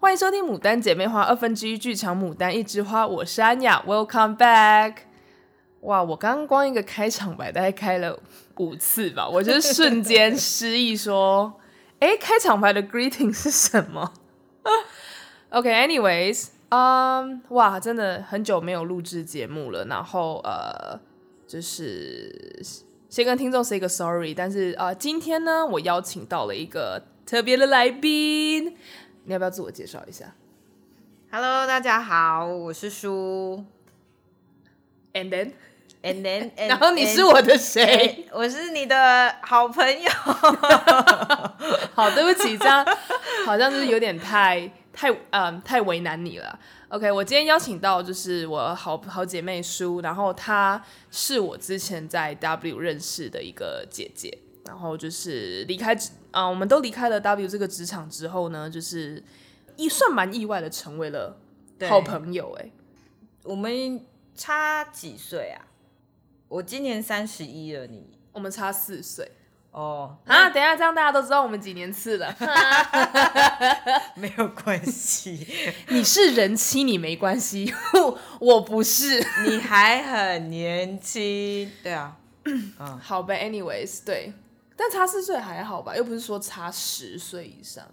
欢迎收听《牡丹姐妹花》二分之一剧场《牡丹一枝花》，我是安雅，Welcome back。哇，我刚刚光一个开场白大概开了五次吧，我就是瞬间失忆说，哎，开场白的 greeting 是什么？OK，anyways，嗯，哇，真的很久没有录制节目了，然后呃，就是先跟听众 say 个 sorry，但是啊、呃，今天呢，我邀请到了一个特别的来宾。你要不要自我介绍一下？Hello，大家好，我是舒。And then，, and then 然后你是我的谁？我是你的好朋友。好，对不起，这样好像就是有点太太嗯太为难你了。OK，我今天邀请到就是我好好姐妹舒，然后她是我之前在 W 认识的一个姐姐。然后就是离开啊、呃，我们都离开了 W 这个职场之后呢，就是一算蛮意外的成为了好朋友哎。我们差几岁啊？我今年三十一了，你我们差四岁哦。啊，等一下这样大家都知道我们几年次了。没有关系，你是人妻，你没关系，我不是，你还很年轻。对啊，嗯，好呗，anyways，对。但差四岁还好吧，又不是说差十岁以上，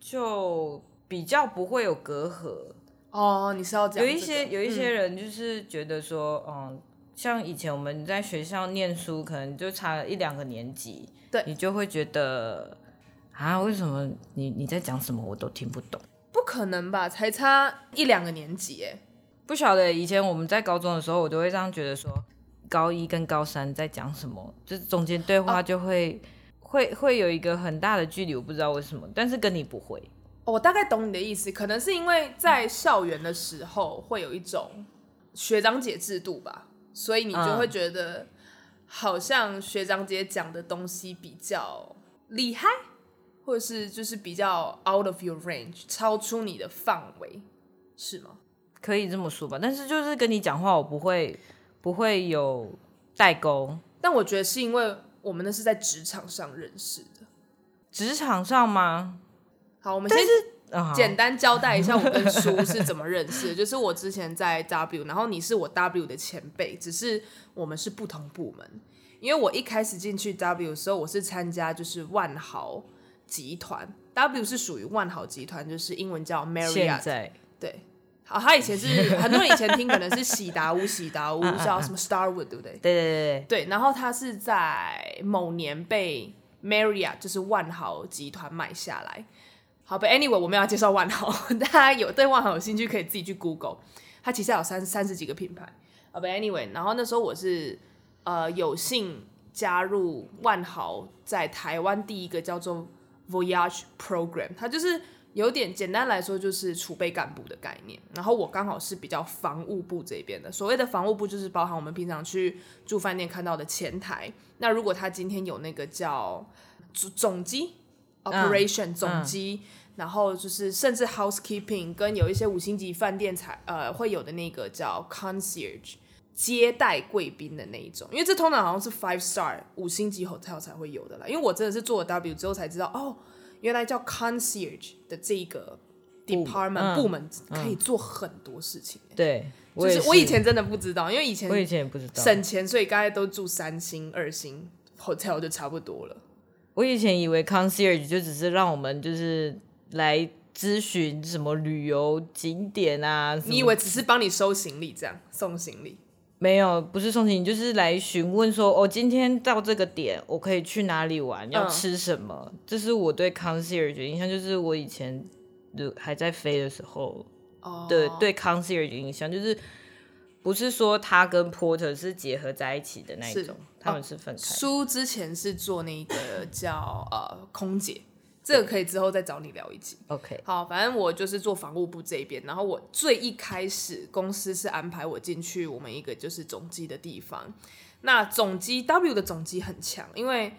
就比较不会有隔阂哦。你是要讲、这个、有一些有一些人就是觉得说，嗯，嗯，像以前我们在学校念书，可能就差了一两个年级，对，你就会觉得啊，为什么你你在讲什么我都听不懂？不可能吧，才差一两个年级哎，不晓得。以前我们在高中的时候，我都会这样觉得说。高一跟高三在讲什么？就是中间对话就会、哦、会会有一个很大的距离，我不知道为什么，但是跟你不会。哦、我大概懂你的意思，可能是因为在校园的时候会有一种学长姐制度吧，所以你就会觉得好像学长姐讲的东西比较厉害，或者是就是比较 out of your range，超出你的范围，是吗？可以这么说吧，但是就是跟你讲话，我不会。不会有代沟，但我觉得是因为我们那是在职场上认识的。职场上吗？好，我们先简单交代一下我跟 叔是怎么认识的。就是我之前在 W，然后你是我 W 的前辈，只是我们是不同部门。因为我一开始进去 W 的时候，我是参加就是万豪集团，W 是属于万豪集团，就是英文叫 Marriott，对。好，他以前是很多人以前听可能是喜达屋，喜达屋 叫什么 Starwood，对不对？对对对对。然后他是在某年被 Marriott，就是万豪集团买下来。好，But anyway，我们要介绍万豪，大家有对万豪有兴趣可以自己去 Google，它其实有三三十几个品牌。好，But anyway，然后那时候我是呃有幸加入万豪在台湾第一个叫做 Voyage Program，它就是。有点简单来说，就是储备干部的概念。然后我刚好是比较防务部这边的。所谓的防务部，就是包含我们平常去住饭店看到的前台。那如果他今天有那个叫总总机 operation 总机，然后就是甚至 housekeeping 跟有一些五星级饭店才呃会有的那个叫 concierge 接待贵宾的那一种。因为这通常好像是 five star 五星级 hotel 才会有的啦。因为我真的是做了 W 之后才知道哦。原来叫 concierge 的这个 department 部门可以做很多事情。对，就是我以前真的不知道，因为以前我以前也不知道省钱，所以刚才都住三星、二星 hotel 就差不多了。我以前以为 concierge 就只是让我们就是来咨询什么旅游景点啊，你以为只是帮你收行李这样送行李？没有，不是送行李，就是来询问说，我、哦、今天到这个点，我可以去哪里玩，要吃什么？嗯、这是我对 concierge 的印象，就是我以前就还在飞的时候的对 concierge 的印象，就是不是说他跟 porter 是结合在一起的那一种，他们是分开。书、哦、之前是做那个叫呃空姐。这个可以之后再找你聊一集。OK，好，反正我就是做房务部这一边，然后我最一开始公司是安排我进去我们一个就是总机的地方。那总机 W 的总机很强，因为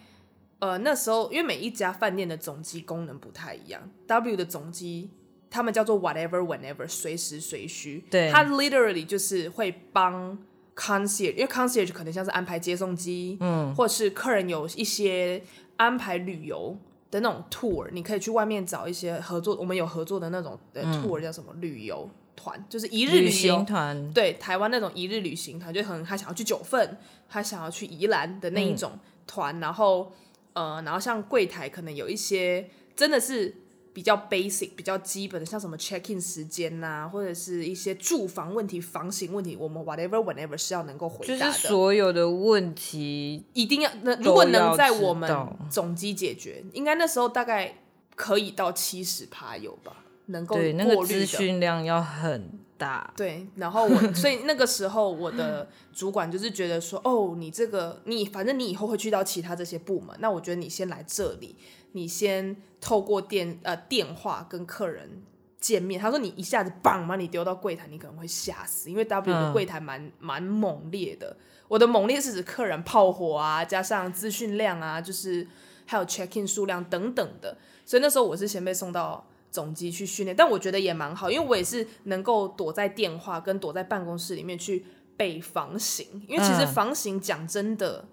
呃那时候因为每一家饭店的总机功能不太一样，W 的总机他们叫做 whatever whenever 随时随需，对，它 literally 就是会帮 concierge，因为 concierge 可能像是安排接送机，嗯，或是客人有一些安排旅游。的那种 tour，你可以去外面找一些合作，我们有合作的那种的 tour，、嗯、叫什么旅游团，就是一日旅，旅行团。对，台湾那种一日旅行团，就可能他想要去九份，他想要去宜兰的那一种团，嗯、然后呃，然后像柜台可能有一些真的是。比较 basic、比较基本的，像什么 check in 时间呐、啊，或者是一些住房问题、房型问题，我们 whatever whenever 是要能够回答的。就是所有的问题一定要，那如果能在我们总机解决，应该那时候大概可以到七十趴有吧，能够。对，那个资讯量要很大。对，然后我所以那个时候我的主管就是觉得说，哦，你这个你反正你以后会去到其他这些部门，那我觉得你先来这里。你先透过电呃电话跟客人见面，他说你一下子棒把你丢到柜台，你可能会吓死，因为 W 的柜台蛮蛮猛烈的。我的猛烈是指客人炮火啊，加上资讯量啊，就是还有 check in 数量等等的。所以那时候我是先被送到总机去训练，但我觉得也蛮好，因为我也是能够躲在电话跟躲在办公室里面去背房型，因为其实房型讲真的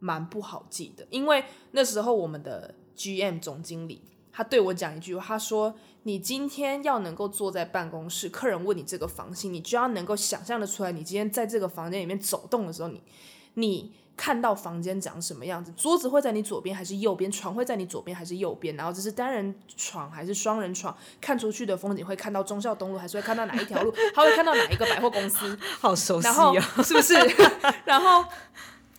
蛮不好记的，因为那时候我们的。GM 总经理，他对我讲一句话，他说：“你今天要能够坐在办公室，客人问你这个房型，你就要能够想象的出来，你今天在这个房间里面走动的时候，你你看到房间长什么样子，桌子会在你左边还是右边，床会在你左边还是右边，然后这是单人床还是双人床，看出去的风景会看到忠孝东路，还是会看到哪一条路，他会看到哪一个百货公司，好熟悉啊，是不是？然后。”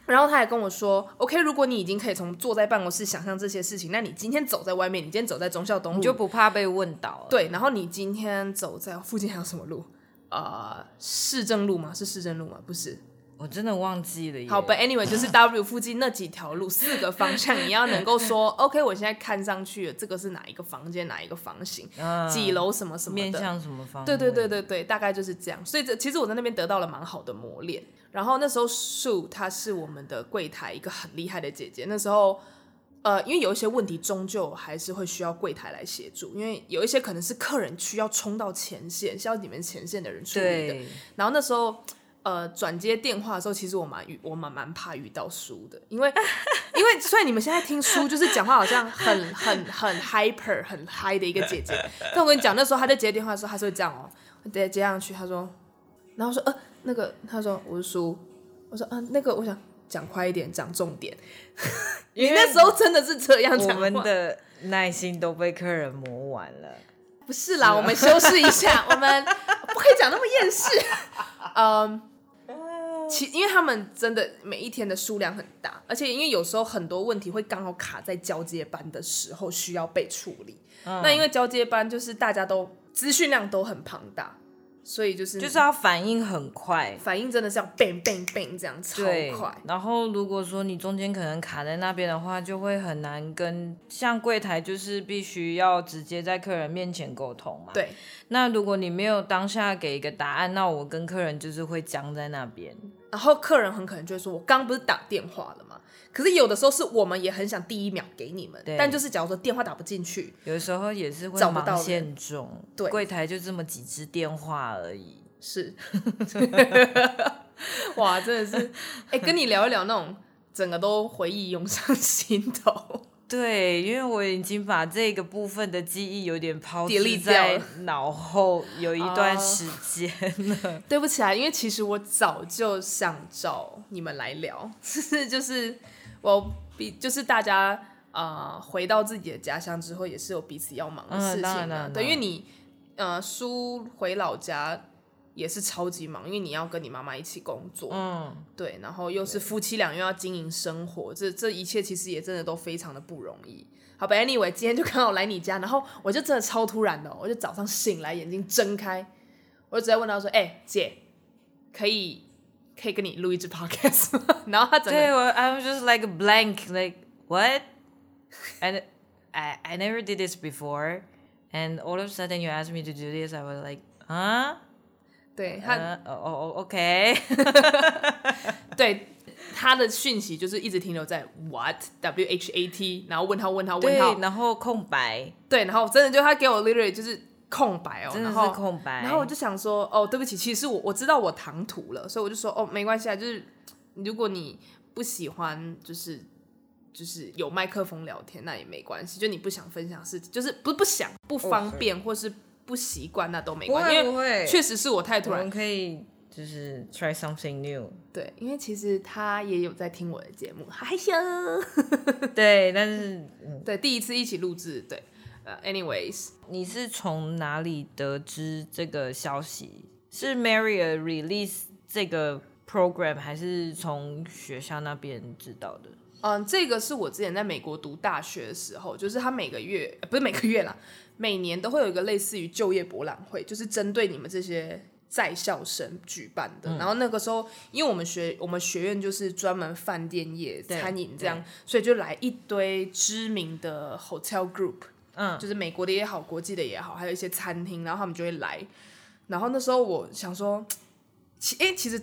然后他还跟我说：“OK，如果你已经可以从坐在办公室想象这些事情，那你今天走在外面，你今天走在忠孝东路，你就不怕被问到。对，然后你今天走在附近还有什么路？呃，市政路吗？是市政路吗？不是，我真的忘记了。好，But anyway，就是 W 附近那几条路，四个方向，你要能够说 OK，我现在看上去这个是哪一个房间，哪一个房型，嗯、几楼什么什么，面向什么方？对对对对对，大概就是这样。所以这其实我在那边得到了蛮好的磨练。”然后那时候，Sue 她是我们的柜台一个很厉害的姐姐。那时候，呃，因为有一些问题，终究还是会需要柜台来协助。因为有一些可能是客人需要冲到前线，需要你们前线的人处理的。对然后那时候，呃，转接电话的时候，其实我蛮遇我蛮蛮怕遇到 Sue 的，因为因为所以你们现在听 Sue 就是讲话好像很很很 hyper 很 high 的一个姐姐。但我跟你讲，那时候她在接电话的时候，她是会这样哦，接接上去，她说，然后说呃。那个她说我是苏，我说啊那个我想讲快一点，讲重点。你那时候真的是这样讲话，我们的耐心都被客人磨完了。不是啦，我们修饰一下，我们不可以讲那么厌世。嗯，其因为他们真的每一天的数量很大，而且因为有时候很多问题会刚好卡在交接班的时候需要被处理。嗯、那因为交接班就是大家都资讯量都很庞大。所以就是就是要反应很快，反应真的是要 bang bang bang 这样超快。然后如果说你中间可能卡在那边的话，就会很难跟像柜台就是必须要直接在客人面前沟通嘛。对。那如果你没有当下给一个答案，那我跟客人就是会僵在那边。然后客人很可能就会说：“我刚不是打电话了吗？”可是有的时候是我们也很想第一秒给你们，对但就是假如说电话打不进去，有的时候也是会找不到线中，对，柜台就这么几支电话而已。是，哇，真的是，哎、欸，跟你聊一聊那种整个都回忆涌上心头。对，因为我已经把这个部分的记忆有点抛弃在脑后有一段时间了。Uh, 对不起啊，因为其实我早就想找你们来聊，是就是。我比就是大家啊、呃，回到自己的家乡之后，也是有彼此要忙的事情的。对，因为你呃，叔回老家也是超级忙，因为你要跟你妈妈一起工作。嗯，对，然后又是夫妻俩又要经营生活，这这一切其实也真的都非常的不容易。好吧，Anyway，今天就刚好来你家，然后我就真的超突然的，我就早上醒来眼睛睁开，我就直接问他说：“哎、欸，姐，可以？”可以跟你录一支 podcast，然后他整个对我，I was just like a blank, like what? And I I never did this before, and all of a sudden you asked me to do this, I was like, huh? 对他，哦哦，OK，对他的讯息就是一直停留在 what W H A T，然后问号问号问号，然后空白，对，然后真的就他给我 literally 就是。 空白哦，真的是空白。然后我就想说，哦，对不起，其实我我知道我唐突了，所以我就说，哦，没关系啊，就是如果你不喜欢，就是就是有麦克风聊天，那也没关系。就你不想分享事情，就是不不想不方便.或是不习惯，那都没关系。因为确实是我太突然，我们可以就是 try something new。对，因为其实他也有在听我的节目，害羞。对，但是对第一次一起录制，对。Uh, anyways，你是从哪里得知这个消息？是 Marriott release 这个 program，还是从学校那边知道的？嗯，这个是我之前在美国读大学的时候，就是他每个月不是每个月啦，每年都会有一个类似于就业博览会，就是针对你们这些在校生举办的。嗯、然后那个时候，因为我们学我们学院就是专门饭店业、餐饮这样，所以就来一堆知名的 hotel group，嗯，就是美国的也好，国际的也好，还有一些餐厅，然后他们就会来。然后那时候我想说，其哎其实。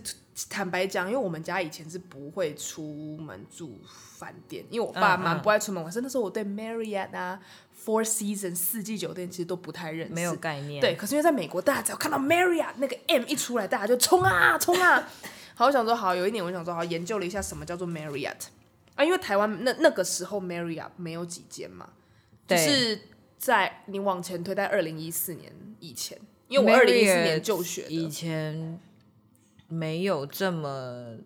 坦白讲，因为我们家以前是不会出门住饭店，因为我爸妈不爱出门玩。甚至说我对 Marriott 啊、Four Seasons 四季酒店其实都不太认识，没有概念。对，可是因为在美国，大家只要看到 Marriott 那个 M 一出来，大家就冲啊冲啊。好，我想说，好，有一年我想说，好，研究了一下什么叫做 Marriott 啊，因为台湾那那个时候 Marriott 没有几间嘛，就是在你往前推在二零一四年以前，因为我二零一四年就学以前。没有这么，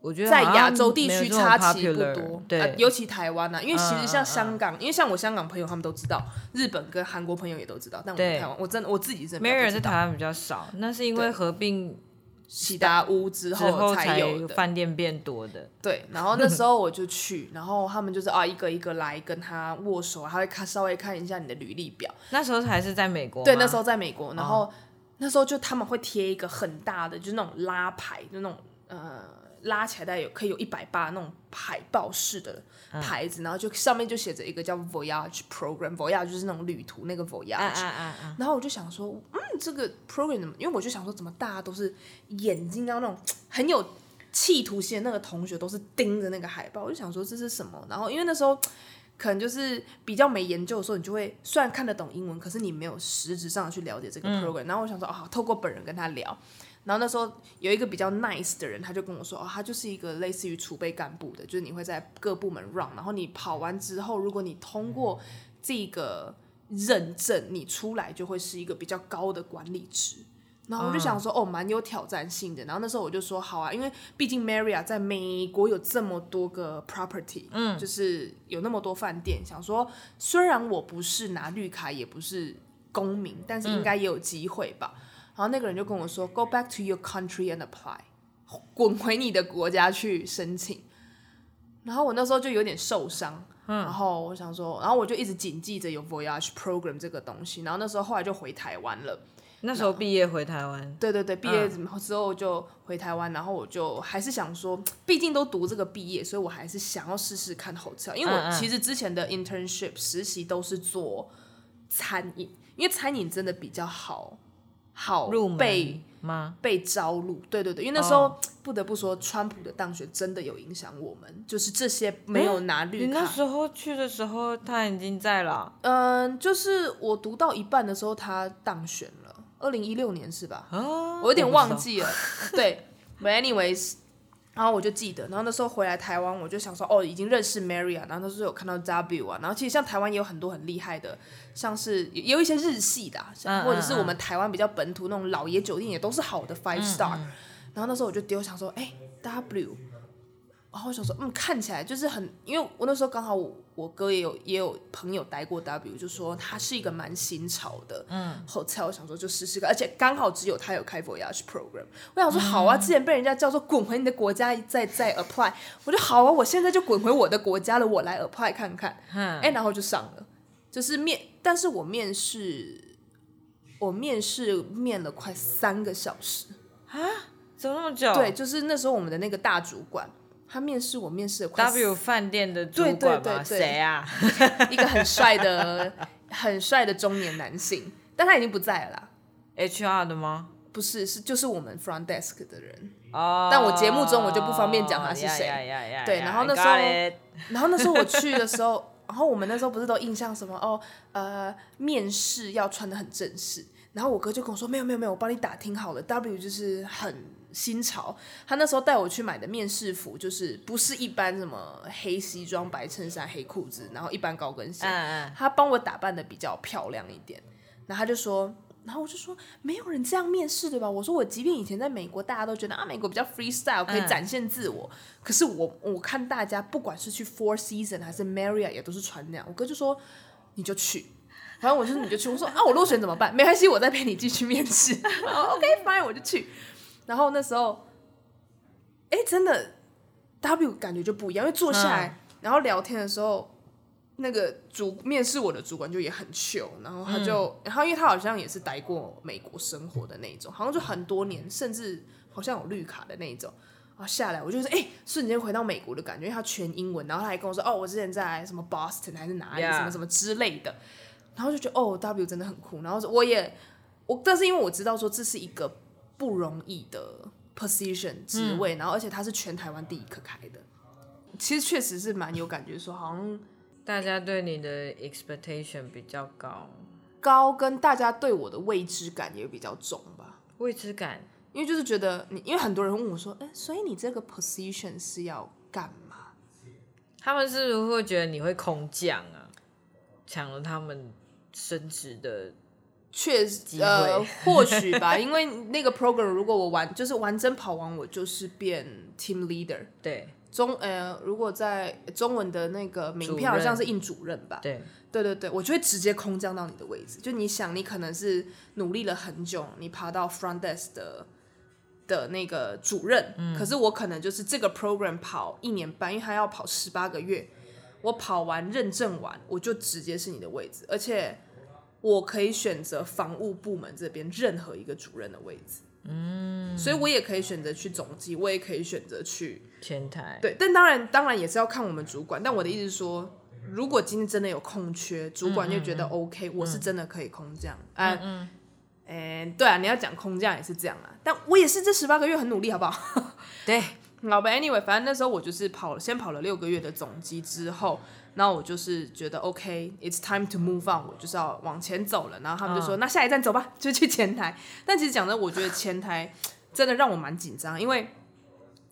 我觉得在亚洲地区差其不多，对、呃，尤其台湾啊，因为其实像香港，uh, uh, 因为像我香港朋友他们都知道，日本跟韩国朋友也都知道，但我台湾我真的我自己是没人在台湾比较少，那是因为合并喜达屋之后才有的饭店变多的，对，然后那时候我就去，然后他们就是啊一个一个来跟他握手，他会看稍微看一下你的履历表，那时候还是在美国，对，那时候在美国，然后。Oh. 那时候就他们会贴一个很大的，就是那种拉牌，就那种呃拉起来大概有可以有一百八那种海报式的牌子，嗯、然后就上面就写着一个叫 Voyage Program，Voyage 就是那种旅途那个 Voyage，啊啊啊啊然后我就想说，嗯，这个 program 怎么？因为我就想说，怎么大家都是眼睛要那种很有企图心的那个同学都是盯着那个海报，我就想说这是什么？然后因为那时候。可能就是比较没研究的时候，你就会虽然看得懂英文，可是你没有实质上去了解这个 program。嗯、然后我想说，哦，透过本人跟他聊。然后那时候有一个比较 nice 的人，他就跟我说，哦，他就是一个类似于储备干部的，就是你会在各部门 run，然后你跑完之后，如果你通过这个认证，你出来就会是一个比较高的管理职。然后我就想说，哦，蛮有挑战性的。然后那时候我就说，好啊，因为毕竟 Marriott 在美国有这么多个 property，嗯，就是有那么多饭店。想说，虽然我不是拿绿卡，也不是公民，但是应该也有机会吧。嗯、然后那个人就跟我说，Go back to your country and apply，滚回你的国家去申请。然后我那时候就有点受伤，嗯、然后我想说，然后我就一直谨记着有 Voyage Program 这个东西。然后那时候后来就回台湾了。那时候毕业回台湾，对对对，毕业之后就回台湾，嗯、然后我就还是想说，毕竟都读这个毕业，所以我还是想要试试看 hotel，因为我其实之前的 internship 实习都是做餐饮，因为餐饮真的比较好，好入被吗？被招录，对对对，因为那时候不得不说，川普的当选真的有影响我们，就是这些没有拿绿卡，你那时候去的时候他已经在了，嗯，就是我读到一半的时候他当选了。二零一六年是吧？我有点忘记了。对，But anyways，然后我就记得，然后那时候回来台湾，我就想说，哦，已经认识 Marriott，然后那时候有看到 W 啊，然后其实像台湾也有很多很厉害的，像是也有一些日系的，或者是我们台湾比较本土那种老爷酒店，也都是好的 five star。然后那时候我就丢想说，哎，W。然后我想说，嗯，看起来就是很，因为我那时候刚好我，我哥也有也有朋友待过 W，就说他是一个蛮新潮的，嗯，hotel，我想说就试试看，而且刚好只有他有开 Voyage Program，我想说好啊，之前被人家叫做滚回你的国家再再 apply，我就好啊，我现在就滚回我的国家了，我来 apply 看看，嗯，哎，然后就上了，就是面，但是我面试，我面试面了快三个小时。啊，怎么那么久？对，就是那时候我们的那个大主管。他面试我面试了 W 饭店的主管吗？谁啊？一个很帅的、很帅的中年男性，但他已经不在了啦。HR 的吗？不是，是就是我们 front desk 的人。哦。但我节目中我就不方便讲他是谁。Oh, 对，然后那时候，然后那时候我去的时候，然后我们那时候不是都印象什么哦？呃，面试要穿的很正式。然后我哥就跟我说：“没有没有没有，我帮你打听好了，W 就是很。”新潮。他那时候带我去买的面试服，就是不是一般什么黑西装、白衬衫、黑裤子，然后一般高跟鞋。嗯嗯。他帮我打扮的比较漂亮一点，然后他就说。然后我就说，没有人这样面试对吧？我说我即便以前在美国，大家都觉得啊，美国比较 freestyle 可以展现自我。嗯、可是我我看大家不管是去 Four Seasons 还是 Marriott 也都是穿那样。我哥就说你就去，反正我就说你就去。我说啊，我落选怎么办？没关系，我再陪你继续面试。OK fine，我就去。然后那时候，哎，真的 W 感觉就不一样，因为坐下来、嗯、然后聊天的时候。那个主面试我的主管就也很 chill，然后他就，嗯、然后因为他好像也是待过美国生活的那一种，好像就很多年，甚至好像有绿卡的那一种，然后下来我就是哎、欸，瞬间回到美国的感觉，因为他全英文，然后他还跟我说哦，我之前在什么 Boston 还是哪里，什么什么之类的，然后就觉得哦，W 真的很酷，然后我也我，但是因为我知道说这是一个不容易的 position 职位，嗯、然后而且它是全台湾第一个开的，其实确实是蛮有感觉说好像。大家对你的 expectation 比较高，高跟大家对我的未知感也比较重吧。未知感，因为就是觉得你，因为很多人问我说，哎、欸，所以你这个 position 是要干嘛？他们是不是会觉得你会空降啊？抢了他们升职的，确实，呃，或许吧。因为那个 program 如果我完，就是完整跑完，我就是变 team leader。对。中呃，如果在中文的那个名片好像是印主任吧？对，对对对，我就会直接空降到你的位置。就你想，你可能是努力了很久，你爬到 front desk 的的那个主任，嗯、可是我可能就是这个 program 跑一年半，因为他要跑十八个月，我跑完认证完，我就直接是你的位置，而且我可以选择防务部门这边任何一个主任的位置。嗯，所以我也可以选择去总机，我也可以选择去前台。对，但当然，当然也是要看我们主管。但我的意思是说，如果今天真的有空缺，主管就觉得 OK，我是真的可以空降。嗯嗯，嗯，对啊，你要讲空降也是这样啊。但我也是这十八个月很努力，好不好？对，好吧。Anyway，反正那时候我就是跑，先跑了六个月的总机之后。然后我就是觉得 OK，it's time to move on，我就是要往前走了。然后他们就说：“ oh. 那下一站走吧，就去前台。”但其实讲真，我觉得前台 真的让我蛮紧张，因为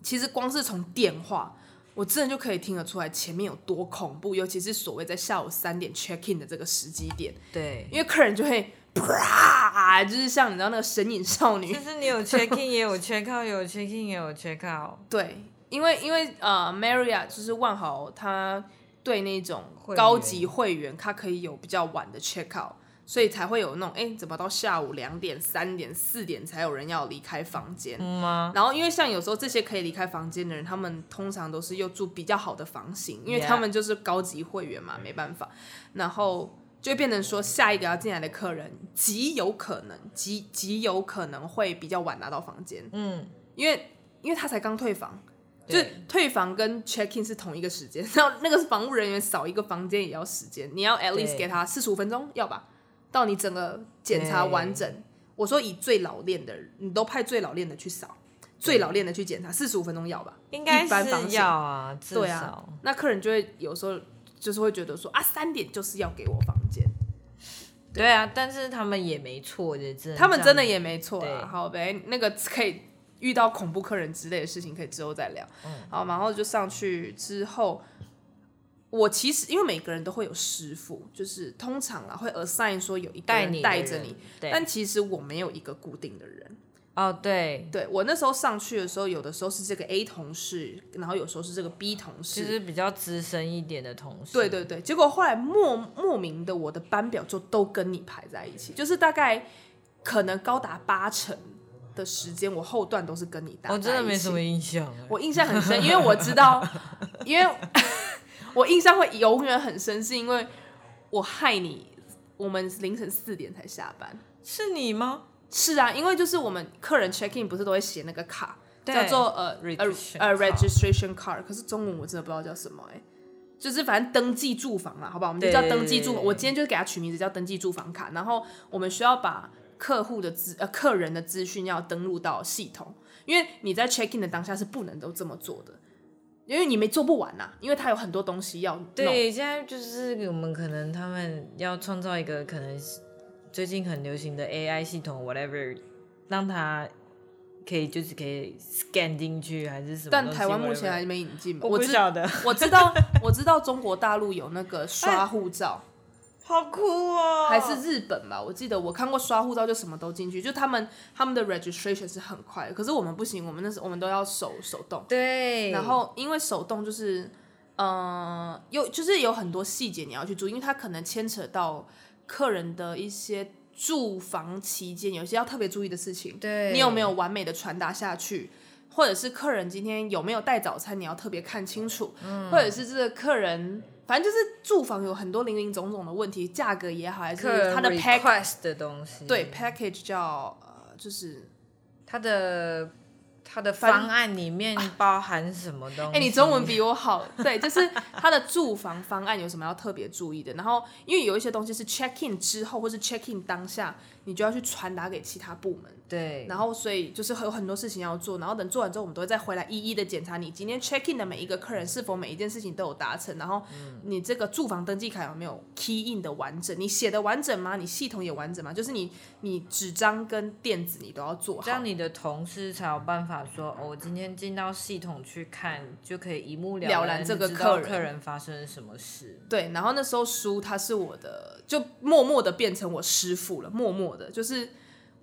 其实光是从电话，我真的就可以听得出来前面有多恐怖，尤其是所谓在下午三点 check in 的这个时机点。对，因为客人就会啪，就是像你知道那个神隐少女，就是你有 check in 也有 check out，有 check in 也有 check out。对，因为因为呃，Marriott 就是万豪，他。对那种高级会员，他可以有比较晚的 check out，所以才会有那种哎，怎么到下午两点、三点、四点才有人要离开房间？嗯吗？然后因为像有时候这些可以离开房间的人，他们通常都是又住比较好的房型，因为他们就是高级会员嘛，没办法。然后就会变成说，下一个要进来的客人极有可能、极极有可能会比较晚拿到房间。嗯，因为因为他才刚退房。就退房跟 check in 是同一个时间，然后那个房务人员扫一个房间也要时间，你要 at least 给他四十五分钟，要吧？到你整个检查完整，我说以最老练的，你都派最老练的去扫，最老练的去检查，四十五分钟要吧？应该是要啊，对啊。那客人就会有时候就是会觉得说啊，三点就是要给我房间，对啊，但是他们也没错的，他们真的也没错啊。好呗，那个可以。遇到恐怖客人之类的事情，可以之后再聊。嗯，好，然后就上去之后，我其实因为每个人都会有师傅，就是通常啊会 assign 说有一个人带着你，你但其实我没有一个固定的人。哦，对，对我那时候上去的时候，有的时候是这个 A 同事，然后有时候是这个 B 同事，其实比较资深一点的同事。对对对，结果后来莫莫名的，我的班表就都跟你排在一起，就是大概可能高达八成。的时间，我后段都是跟你搭。我真的没什么印象，我印象很深，因为我知道，因为 我印象会永远很深，是因为我害你，我们凌晨四点才下班。是你吗？是啊，因为就是我们客人 check in 不是都会写那个卡，叫做呃呃 registration card，可是中文我真的不知道叫什么哎、欸，就是反正登记住房啦，好不好？我们就叫登记住房。我今天就给他取名字叫登记住房卡，然后我们需要把。客户的资呃，客人的资讯要登录到系统，因为你在 check in 的当下是不能都这么做的，因为你没做不完呐、啊，因为他有很多东西要。对，现在就是我们可能他们要创造一个可能最近很流行的 AI 系统，whatever，让它可以就是可以 scan 进去还是什么？但台湾目前还没引进。我不晓得，我知道，我知道中国大陆有那个刷护照。哎好酷哦！还是日本吧？我记得我看过刷护照就什么都进去，就他们他们的 registration 是很快的，可是我们不行，我们那时我们都要手手动。对。然后因为手动就是，呃，有就是有很多细节你要去注意，因为它可能牵扯到客人的一些住房期间有些要特别注意的事情。对。你有没有完美的传达下去？或者是客人今天有没有带早餐？你要特别看清楚。嗯。或者是这个客人。反正就是住房有很多零零总总的问题，价格也好，还是它的 package 的东西。对，package 叫呃，就是它的。它的方案里面包含什么东西？哎、欸，你中文比我好。对，就是它的住房方案有什么要特别注意的？然后，因为有一些东西是 check in 之后，或是 check in 当下，你就要去传达给其他部门。对。然后，所以就是有很多事情要做。然后等做完之后，我们都会再回来一一的检查你今天 check in 的每一个客人是否每一件事情都有达成。然后，你这个住房登记卡有没有 key in 的完整？你写的完整吗？你系统也完整吗？就是你你纸张跟电子你都要做好，这样你的同事才有办法。说，哦，我今天进到系统去看，就可以一目了然，这个客人客人发生什么事。对，然后那时候书他是我的，就默默的变成我师傅了，默默的，就是，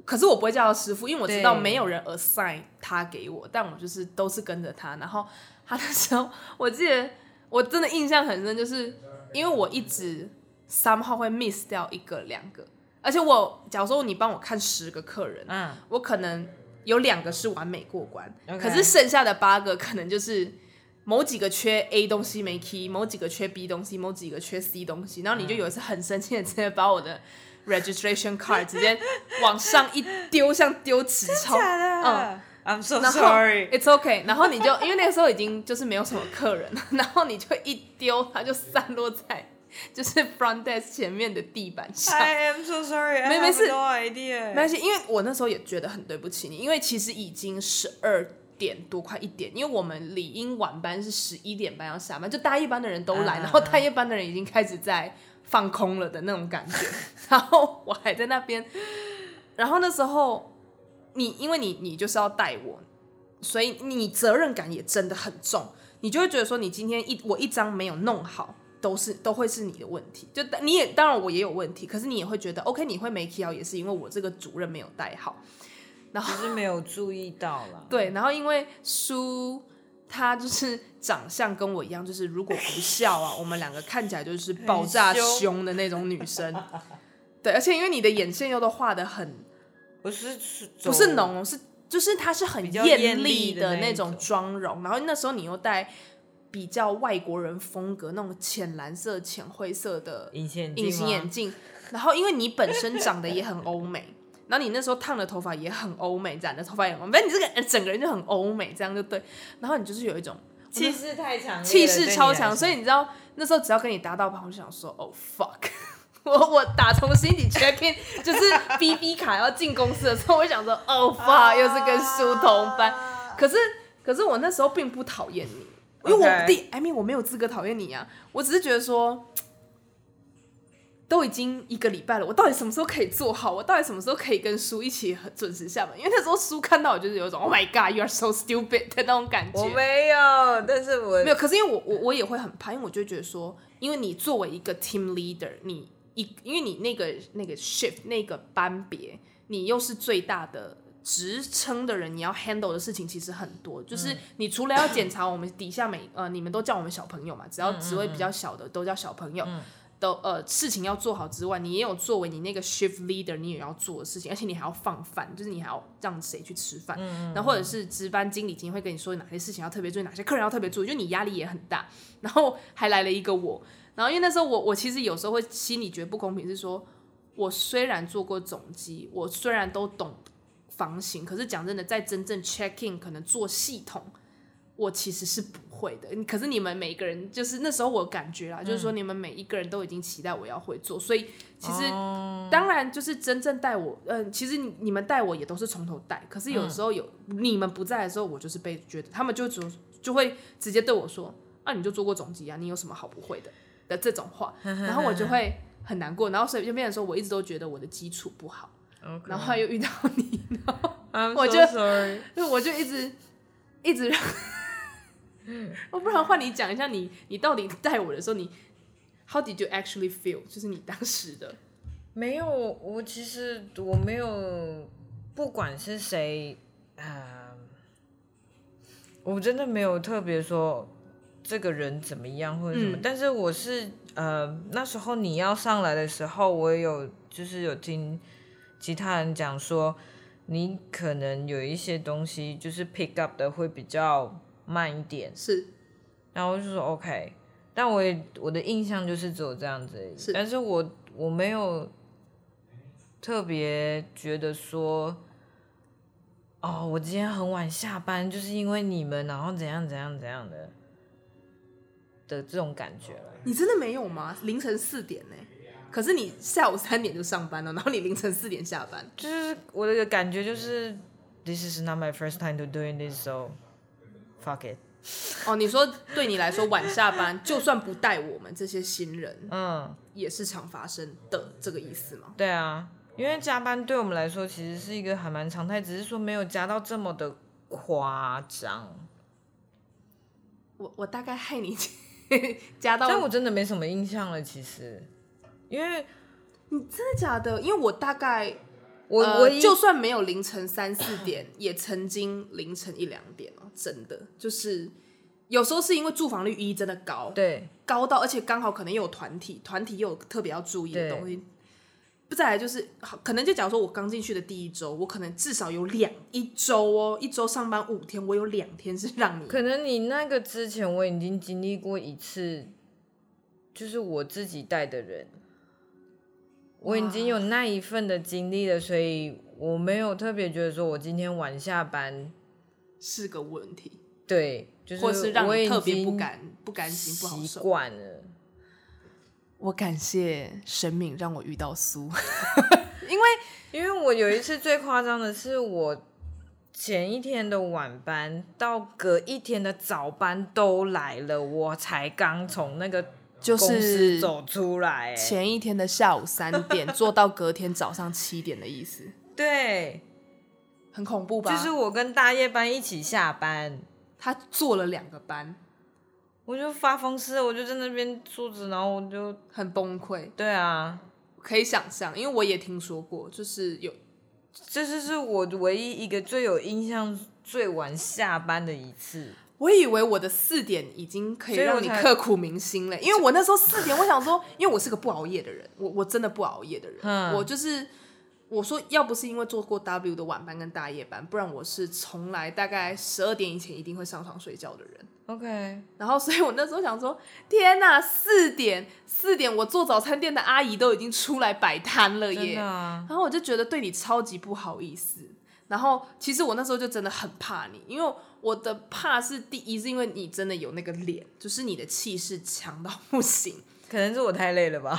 可是我不会叫他师傅，因为我知道没有人 assign 他给我，但我就是都是跟着他。然后他那时候，我记得我真的印象很深，就是因为我一直 somehow 会 miss 掉一个两个，而且我假如说你帮我看十个客人，嗯，我可能。有两个是完美过关.可是剩下的八个可能就是某几个缺 A 东西没 key，某几个缺 B 东西，某几个缺 C 东西，然后你就有一次很生气的直接把我的 registration card 直接往上一丢，像丢纸钞。嗯，I'm so sorry，It's okay。然后你就因为那个时候已经就是没有什么客人了，然后你就一丢，它就散落在。就是 front desk 前面的地板上。I am so sorry，没没事，no idea。没关系，因为我那时候也觉得很对不起你，因为其实已经十二点多，快一点。因为我们理应晚班是十一点半要下班，就大夜班的人都来，uh. 然后大夜班的人已经开始在放空了的那种感觉。然后我还在那边，然后那时候你因为你你就是要带我，所以你责任感也真的很重，你就会觉得说你今天一我一张没有弄好。都是都会是你的问题，就你也当然我也有问题，可是你也会觉得 OK，你会没 key 也是因为我这个主任没有带好，然后是没有注意到了。对，然后因为书他就是长相跟我一样，就是如果不笑啊，我们两个看起来就是爆炸凶的那种女生。对，而且因为你的眼线又都画的很不是不是浓，是就是它是很艳丽的那种妆容，然后那时候你又带。比较外国人风格那种浅蓝色、浅灰色的隐形隐形眼镜，然后因为你本身长得也很欧美，然后你那时候烫的头发也很欧美，染的头发也很欧美，反正你这个整个人就很欧美，这样就对。然后你就是有一种气势太强，气势超强，所以你知道那时候只要跟你搭到旁，我就想说哦、oh, fuck，我我打从心底 check in，就是 BB 卡要进公司的时候，我就想说哦、oh, fuck，又是跟书同班，可是可是我那时候并不讨厌你。因为我第，I mean 我没有资格讨厌你呀，我只是觉得说，都已经一个礼拜了，我到底什么时候可以做好？我到底什么时候可以跟书一起很准时下班？因为那时候书看到我就是有一种 Oh my God，you are so stupid 的那种感觉。我没有，但是我没有。可是因为我我我也会很怕，因为我就觉得说，因为你作为一个 team leader，你一因为你那个那个 shift 那个班别，你又是最大的。职称的人，你要 handle 的事情其实很多，就是你除了要检查我们底下每呃，你们都叫我们小朋友嘛，只要职位比较小的都叫小朋友，都呃事情要做好之外，你也有作为你那个 shift leader 你也要做的事情，而且你还要放饭，就是你还要让谁去吃饭，然后或者是值班经理今天会跟你说哪些事情要特别注意，哪些客人要特别注意，就你压力也很大，然后还来了一个我，然后因为那时候我我其实有时候会心里觉得不公平，是说我虽然做过总机，我虽然都懂。房型，可是讲真的，在真正 check in 可能做系统，我其实是不会的。可是你们每一个人，就是那时候我感觉啦，嗯、就是说你们每一个人都已经期待我要会做，所以其实、哦、当然就是真正带我，嗯、呃，其实你你们带我也都是从头带。可是有时候有、嗯、你们不在的时候，我就是被觉得他们就就就会直接对我说：“啊，你就做过总机啊，你有什么好不会的？”的这种话，然后我就会很难过，然后所以就变成说，我一直都觉得我的基础不好。Okay. 然后又遇到你，然后我就 sorry，我就一直一直让，我不然换你讲一下你，你你到底带我的时候，你 How did you actually feel？就是你当时的。没有，我其实我没有，不管是谁，啊、呃，我真的没有特别说这个人怎么样或者什么，嗯、但是我是呃那时候你要上来的时候，我有就是有听其他人讲说。你可能有一些东西就是 pick up 的会比较慢一点，是，然后我就说 OK，但我也我的印象就是只有这样子而已，是，但是我我没有特别觉得说，哦，我今天很晚下班就是因为你们，然后怎样怎样怎样的的这种感觉。你真的没有吗？凌晨四点呢？可是你下午三点就上班了，然后你凌晨四点下班，就是我的感觉就是，This is not my first time to doing this, so fuck it。哦，你说对你来说晚下班，就算不带我们这些新人，嗯，也是常发生的这个意思吗？对啊，因为加班对我们来说其实是一个还蛮常态，只是说没有加到这么的夸张。我我大概害你 加到，但我真的没什么印象了，其实。因为你真的假的？因为我大概我、呃、我就算没有凌晨三四点，也曾经凌晨一两点哦。真的就是有时候是因为住房率一真的高，对，高到而且刚好可能又有团体，团体又有特别要注意的东西。不再来就是可能就假如说我刚进去的第一周，我可能至少有两一周哦，一周上班五天，我有两天是让你。可能你那个之前我已经经历过一次，就是我自己带的人。我已经有那一份的经历了，所以我没有特别觉得说我今天晚下班是个问题。对，就是或是让你特别不敢不甘心、不好受。习惯了。我感谢神明让我遇到苏，因为因为我有一次最夸张的是，我前一天的晚班到隔一天的早班都来了，我才刚从那个。就是走出来，前一天的下午三点 做到隔天早上七点的意思。对，很恐怖吧？就是我跟大夜班一起下班，他做了两个班，我就发疯似的，我就在那边坐着，然后我就很崩溃。对啊，可以想象，因为我也听说过，就是有，这就是我唯一一个最有印象、最晚下班的一次。我以为我的四点已经可以让你刻骨铭心了，因为我那时候四点，我想说，因为我是个不熬夜的人，我我真的不熬夜的人，嗯、我就是我说要不是因为做过 W 的晚班跟大夜班，不然我是从来大概十二点以前一定会上床睡觉的人。OK，然后所以我那时候想说，天哪，四点四点，我做早餐店的阿姨都已经出来摆摊了耶，啊、然后我就觉得对你超级不好意思。然后其实我那时候就真的很怕你，因为我的怕是第一是因为你真的有那个脸，就是你的气势强到不行。可能是我太累了吧。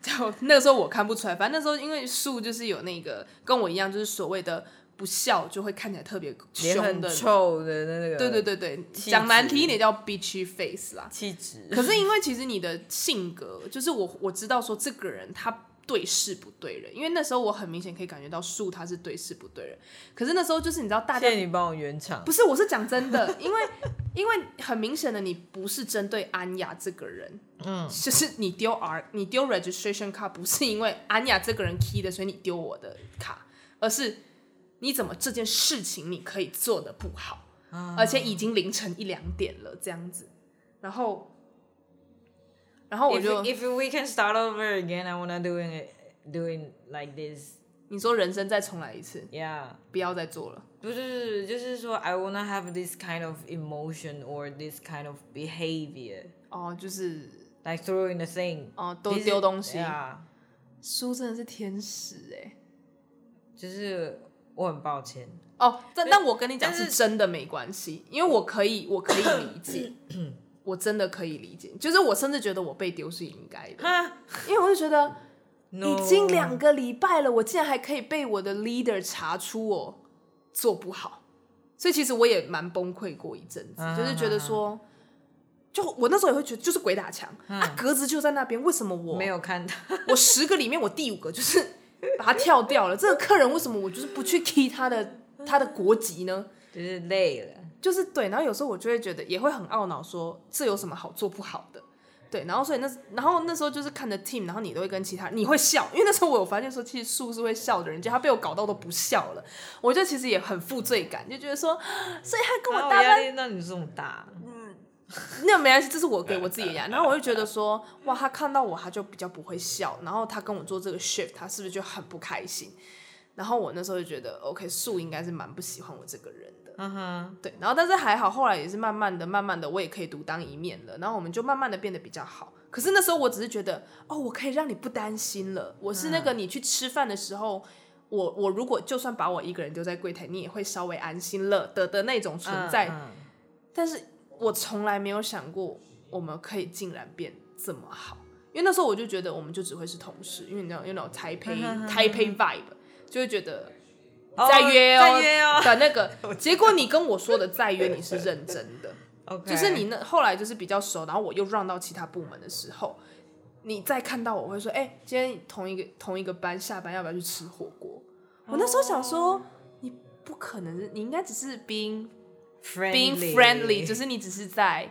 就那个时候我看不出来，反正那时候因为树就是有那个跟我一样，就是所谓的不笑就会看起来特别凶的、臭的那个。对对对对，讲难听一点叫 bitchy face 啦，气质。可是因为其实你的性格，就是我我知道说这个人他。对事不对人，因为那时候我很明显可以感觉到树他是对事不对人。可是那时候就是你知道，大家谢谢你帮我圆场，不是，我是讲真的，因为因为很明显的你不是针对安雅这个人，嗯，就是你丢 R 你丢 registration 卡不是因为安雅这个人 key 的，所以你丢我的卡，而是你怎么这件事情你可以做的不好，嗯、而且已经凌晨一两点了这样子，然后。然后我就 if, if we can start over again, I wanna doing it doing like this。你说人生再重来一次，Yeah，不要再做了。不是，就是说 I wanna have this kind of emotion or this kind of behavior。哦，就是 like throwing the thing。哦，都丢东西。Yeah。书真的是天使哎，就是我很抱歉。哦，但但我跟你讲是真的没关系，因为我可以我可以理解。我真的可以理解，就是我甚至觉得我被丢是应该的，因为我就觉得 No. 已经两个礼拜了，我竟然还可以被我的 leader 查出我做不好，所以其实我也蛮崩溃过一阵子，啊、就是觉得说，就我那时候也会觉得就是鬼打墙啊，啊，格子就在那边，为什么我没有看到？我十个里面我第五个就是把它跳掉了。这个客人为什么我就是不去 key 他的他的国籍呢？就是累了，就是对。然后有时候我就会觉得也会很懊恼，说这有什么好做不好的？对。然后所以那然后那时候就是看着 team，然后你都会跟其他你会笑，因为那时候我有发现说，其实树是会笑的人，结果他被我搞到都不笑了。我就其实也很负罪感，就觉得说，所以他跟我搭班，那你这么大。那没关系，这是我给我自己的压力。然后我就觉得说，哇，他看到我，他就比较不会笑。然后他跟我做这个 shift，他是不是就很不开心？然后我那时候就觉得，OK，树应该是蛮不喜欢我这个人的。嗯哼，对。然后但是还好，后来也是慢慢的、慢慢的，我也可以独当一面了。然后我们就慢慢的变得比较好。可是那时候我只是觉得，哦，我可以让你不担心了。我是那个你去吃饭的时候，我我如果就算把我一个人丢在柜台，你也会稍微安心了的的那种存在。但是。我从来没有想过我们可以竟然变这么好，因为那时候我就觉得我们就只会是同事，因为你知道，有那种台北台北 vibe，就会觉得再约哦，再约哦的那个。结果你跟我说的再约，你是认真的，就是你那后来就是比较熟，然后我又让到其他部门的时候，你再看到我会说，哎，今天同一个同一个班下班要不要去吃火锅？我那时候想说，你不可能，你应该只是 being Being friendly，就是你只是在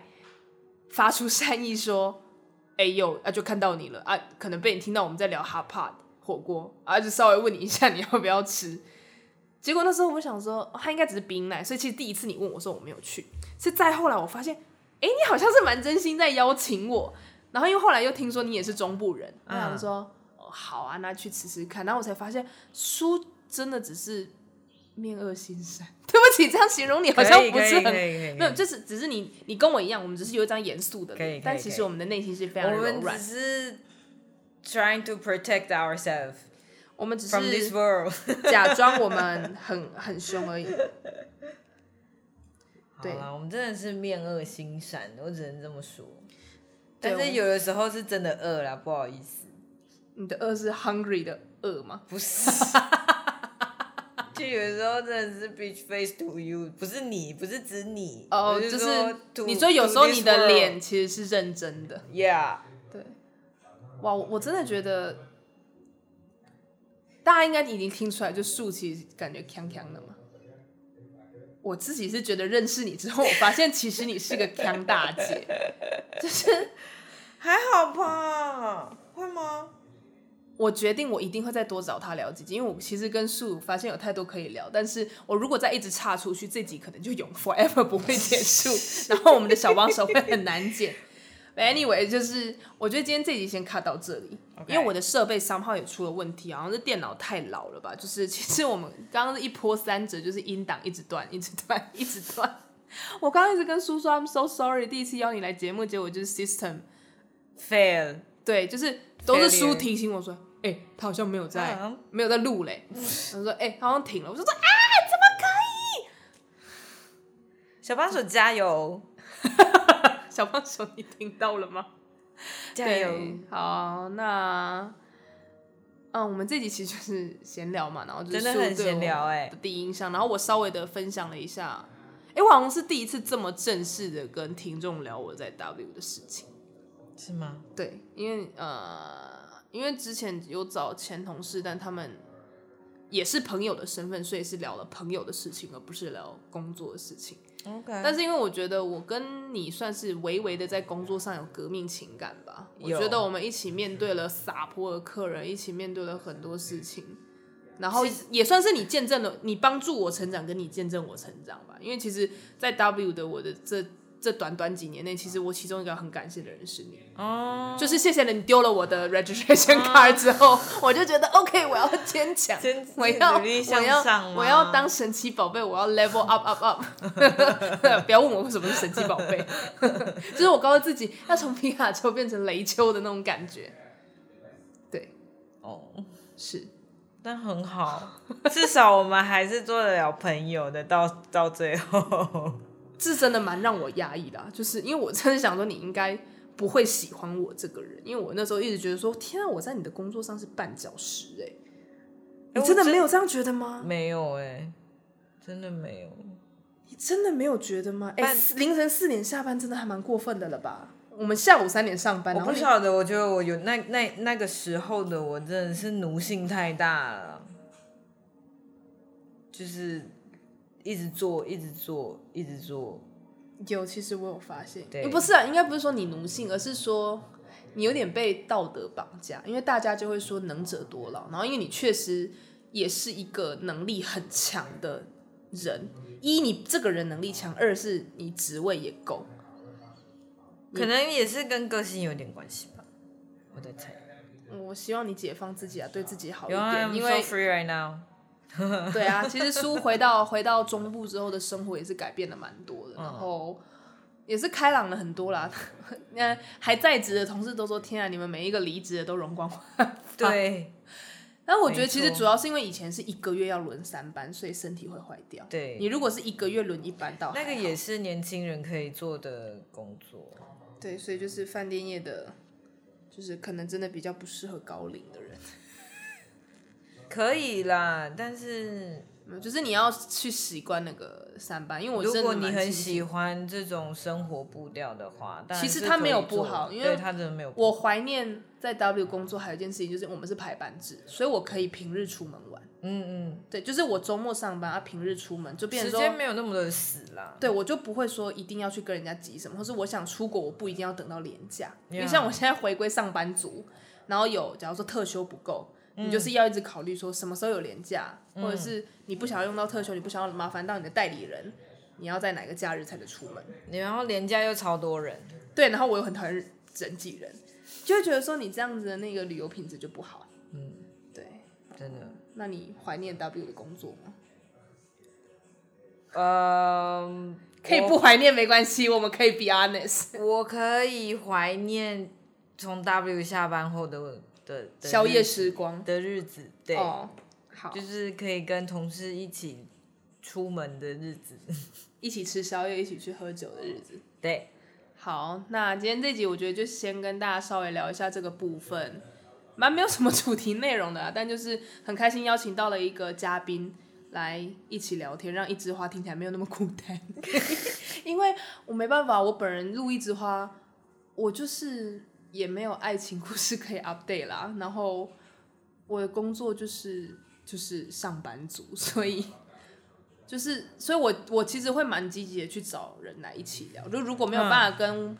发出善意说，哎呦啊，就看到你了啊，可能被你听到我们在聊 hot pot 火锅啊，就稍微问你一下你要不要吃。结果那时候我想说，哦、他应该只是 being nice，所以其实第一次你问我说我没有去，是再后来我发现，哎，你好像是蛮真心在邀请我。然后因为后来又听说你也是中部人，我想说，哦，好啊，那去吃吃看。然后我才发现，书真的只是。面恶心善，对不起，这样形容你好像不是很没有，就是只是你，你跟我一样，我们只是有一张严肃的脸，但其实我们的内心是非常柔软。我们只是 trying to protect ourselves，我们只是 假装我们很 很凶而已。对，我们真的是面恶心善，我只能这么说。但是有的时候是真的饿了，不好意思。你的饿是 hungry 的饿吗？不是。就有的时候真的是 bitch face to you，不是你，不是指你哦，就是说你说有时候你的脸其实是认真的，Yeah，对，哇，我真的觉得大家应该已经听出来，就树其实感觉锵锵的嘛。我自己是觉得认识你之后，我发现其实你是个锵大姐，就是还好吧？会吗？我决定，我一定会再多找他聊几集，因为我其实跟树发现有太多可以聊。但是我如果再一直岔出去，这集可能就永 forever 不会结束，然后我们的小帮手会很难剪。Anyway，就是我觉得今天这集先 cut 到这里，Okay. 因为我的设备 somehow 也出了问题，好像是电脑太老了吧。就是其实我们刚刚是一波三折，就是音档一直断，一直断，一直断。我刚刚一直跟叔说 I'm so sorry，第一次邀你来节目，结果就是 system fail，对，就是都是叔提醒我说。哎、欸，他好像没有在，嗯、没有在录嘞。他说：“哎、欸，他好像停了。”我就说：“啊，怎么可以？”小帮手加油！小胖手，你听到了吗？加油！好，那嗯，我们这集其实就是闲聊嘛，然后就是真的很闲聊哎，第一印象，然后我稍微的分享了一下。哎、欸，我好像是第一次这么正式的跟听众聊我在 W 的事情，是吗？对，因为呃。因为之前有找前同事，但他们也是朋友的身份，所以是聊了朋友的事情，而不是聊工作的事情。但是因为我觉得我跟你算是微微的在工作上有革命情感吧，我觉得我们一起面对了撒泼的客人，一起面对了很多事情，然后也算是你见证了，你帮助我成长，跟你见证我成长吧。因为其实，在 W 的我的这。这短短几年内，其实我其中一个很感谢的人是你，哦，oh. 就是谢谢了你丢了我的 registration card 之后，oh. 我就觉得 OK，我要坚强，我要我要我要当神奇宝贝，我要 level up up up，不要问我为什么是神奇宝贝，就是我告诉自己要从皮卡丘变成雷丘的那种感觉，对，哦，oh. 是，但很好，至少我们还是做得了朋友的，到到最后。是真的蛮让我压抑的，就是因为我真的想说你应该不会喜欢我这个人，因为我那时候一直觉得说，天啊，我在你的工作上是绊脚石哎，你真的没有这样觉得吗？没有哎，真的没有，你真的没有觉得吗？哎，凌晨四点下班真的还蛮过分的了吧？我们下午三点上班。我不晓得，我觉得我有那那那个时候的我真的是奴性太大了，就是一直做，一直做，一直做。有，其实我有发现，对，不是啊，应该不是说你奴性，而是说你有点被道德绑架，因为大家就会说能者多劳，然后因为你确实也是一个能力很强的人，一你这个人能力强，二是你职位也够。可能也是跟个性有点关系吧，我在猜。我希望你解放自己啊，对自己好一点。You 因为 so free right now。对啊，其实书回到回到中部之后的生活也是改变了蛮多的，嗯、然后也是开朗了很多啦。那还在职的同事都说：“天啊，你们每一个离职的都容光焕发。”对。但我觉得其实主要是因为以前是一个月要轮三班，所以身体会坏掉。对。你如果是一个月轮一班到，那个也是年轻人可以做的工作。对，所以就是饭店业的，就是可能真的比较不适合高龄的人。可以啦，但是就是你要去习惯那个三班，因为我真的如果你很喜欢这种生活步调的话，其实他没有不好，因为他真的没有。我怀念在 W 工作还有一件事情，就是我们是排班制，所以我可以平日出门玩。嗯嗯，对，就是我周末上班，啊，平日出门就变成说时间没有那么的死啦。对，我就不会说一定要去跟人家挤什么，或是我想出国，我不一定要等到年假，因为像我现在回归上班族，然后有假如说特休不够。你就是要一直考虑说什么时候有连假，嗯、或者是你不想要用到特休，你不想要麻烦到你的代理人，你要在哪个假日才能出门？然后连假又超多人，对，然后我又很讨厌人挤人，就会觉得说你这样子的那个旅游品质就不好。嗯，对，真的。那你怀念 W 的工作吗？嗯，可以不怀念没关系，我们可以 be honest。我可以怀念从 W 下班后的。的宵夜时光。的日子，对，oh, 好，就是可以跟同事一起出门的日子，一起吃宵夜、一起去喝酒的日子，对，好，那今天这集我觉得就先跟大家稍微聊一下这个部分，蛮没有什么主题内容的啦，但就是很开心邀请到了一个嘉宾来一起聊天，让一枝花听起来没有那么孤单，因为我没办法，我本人录一枝花，我就是。也没有爱情故事可以 update 啦，然后我的工作就是就是上班族，所以就是所以我我其实会蛮积极的去找人来一起聊，就如果没有办法跟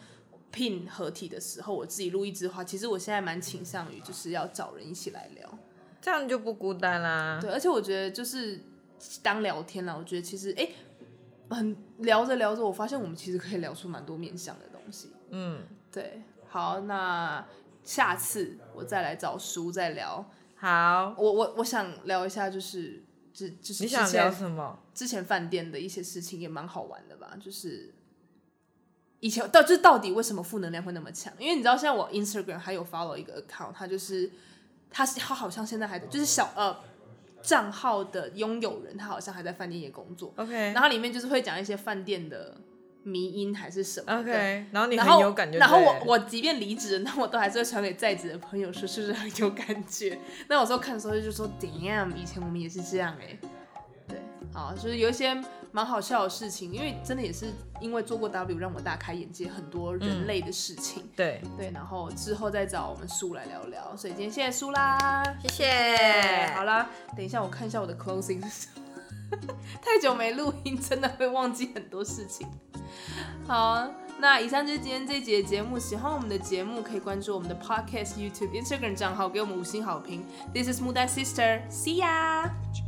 Pin 合体的时候，我自己录一支话，其实我现在蛮倾向于就是要找人一起来聊，这样就不孤单啦。对，而且我觉得就是当聊天啦，我觉得其实哎，很聊着聊着，我发现我们其实可以聊出蛮多面向的东西。嗯，对。好，那下次我再来找书再聊。好，我我我想聊一下，就是就就是你想聊什么？之前饭店的一些事情也蛮好玩的吧？就是以前到就是到底为什么负能量会那么强？因为你知道，现在我 Instagram 还有 follow 一个 account，他就是他是他好像现在还就是小呃账号的拥有人，他好像还在饭店也工作。OK，然后里面就是会讲一些饭店的。迷音还是什么？OK，然后你很有感觉。然后我我即便离职了，那我都还是会传给在职的朋友说，是不是很有感觉？那有时候看的时候就说，Damn，以前我们也是这样哎。对，好，就是有一些蛮好笑的事情，因为真的也是因为做过 W，让我大开眼界，很多人类的事情。嗯、对对，然后之后再找我们苏来聊聊。所以今天谢谢苏啦，谢谢。好啦，等一下我看一下我的 closing。太久没录音，真的会忘记很多事情。好，那以上就是今天这节节目。喜欢我们的节目，可以关注我们的 Podcast、YouTube、Instagram 账号，给我们五星好评。This is Muda Sister，See ya。